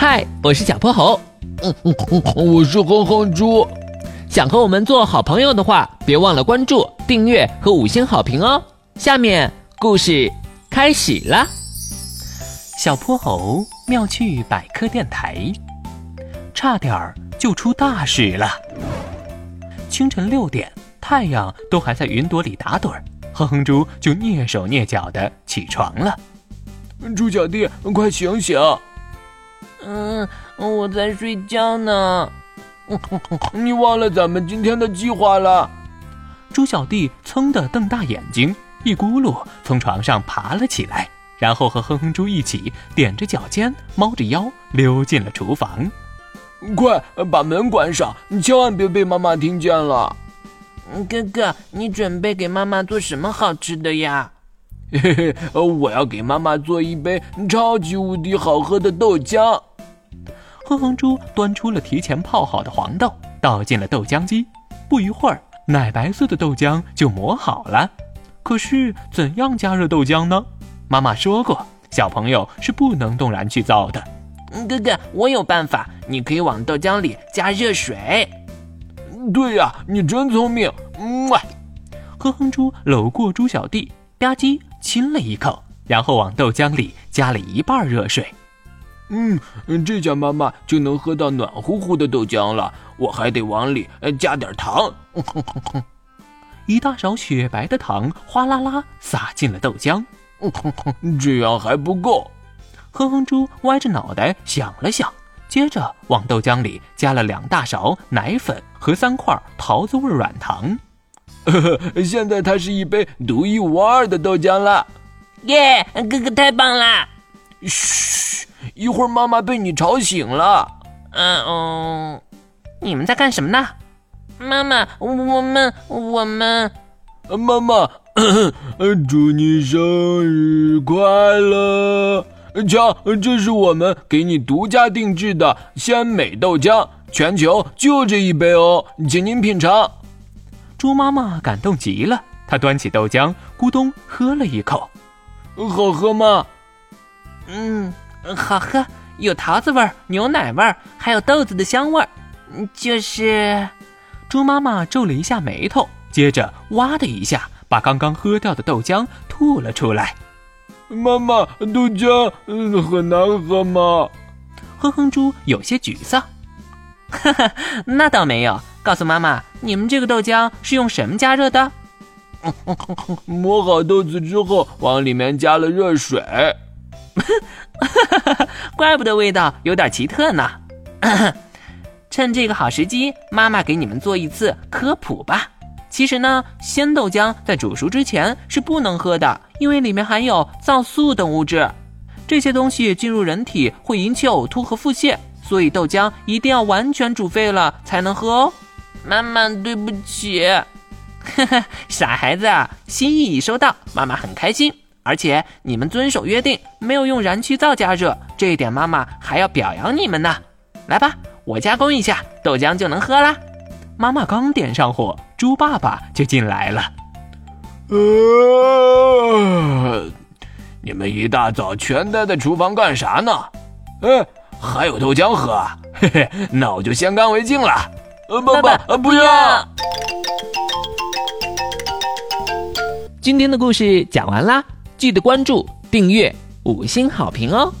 嗨，我是小泼猴。嗯嗯嗯，我是哼哼猪。想和我们做好朋友的话，别忘了关注、订阅和五星好评哦。下面故事开始了。小泼猴妙趣百科电台，差点儿就出大事了。清晨六点，太阳都还在云朵里打盹儿，哼哼猪就蹑手蹑脚的起床了。猪小弟，快醒醒！嗯，我在睡觉呢。你忘了咱们今天的计划了？猪小弟噌的瞪大眼睛，一咕噜从床上爬了起来，然后和哼哼猪一起踮着脚尖，猫着腰溜进了厨房。快把门关上，你千万别被妈妈听见了。哥哥，你准备给妈妈做什么好吃的呀？嘿嘿，我要给妈妈做一杯超级无敌好喝的豆浆。哼哼猪端出了提前泡好的黄豆，倒进了豆浆机。不一会儿，奶白色的豆浆就磨好了。可是，怎样加热豆浆呢？妈妈说过，小朋友是不能动然去造的。哥哥，我有办法，你可以往豆浆里加热水。对呀，你真聪明。哇！哼哼猪搂过猪小弟，吧唧亲了一口，然后往豆浆里加了一半热水。嗯，这下妈妈就能喝到暖乎乎的豆浆了。我还得往里加点糖。一大勺雪白的糖哗啦啦洒进了豆浆。这样还不够。哼哼猪歪着脑袋想了想，接着往豆浆里加了两大勺奶粉和三块桃子味软糖。现在它是一杯独一无二的豆浆了。耶，哥哥太棒了！嘘。一会儿妈妈被你吵醒了。嗯哦，你们在干什么呢？妈妈，我们我们，妈妈，祝你生日快乐！瞧，这是我们给你独家定制的鲜美豆浆，全球就这一杯哦，请您品尝。猪妈妈感动极了，她端起豆浆，咕咚喝了一口，好喝吗？嗯。好喝，有桃子味儿、牛奶味儿，还有豆子的香味儿。就是，猪妈妈皱了一下眉头，接着哇的一下把刚刚喝掉的豆浆吐了出来。妈妈，豆浆嗯很难喝吗？哼哼猪有些沮丧。哈哈，那倒没有。告诉妈妈，你们这个豆浆是用什么加热的？磨好豆子之后，往里面加了热水。怪不得味道有点奇特呢。趁这个好时机，妈妈给你们做一次科普吧。其实呢，鲜豆浆在煮熟之前是不能喝的，因为里面含有皂素等物质，这些东西进入人体会引起呕吐和腹泻，所以豆浆一定要完全煮沸了才能喝哦。妈妈，对不起。傻孩子，心意已收到，妈妈很开心。而且你们遵守约定，没有用燃气灶加热，这一点妈妈还要表扬你们呢。来吧，我加工一下，豆浆就能喝啦。妈妈刚点上火，猪爸爸就进来了。呃，你们一大早全待在厨房干啥呢？哎，还有豆浆喝？嘿嘿，那我就先干为敬了。呃，爸爸，不要。今天的故事讲完啦。记得关注、订阅、五星好评哦！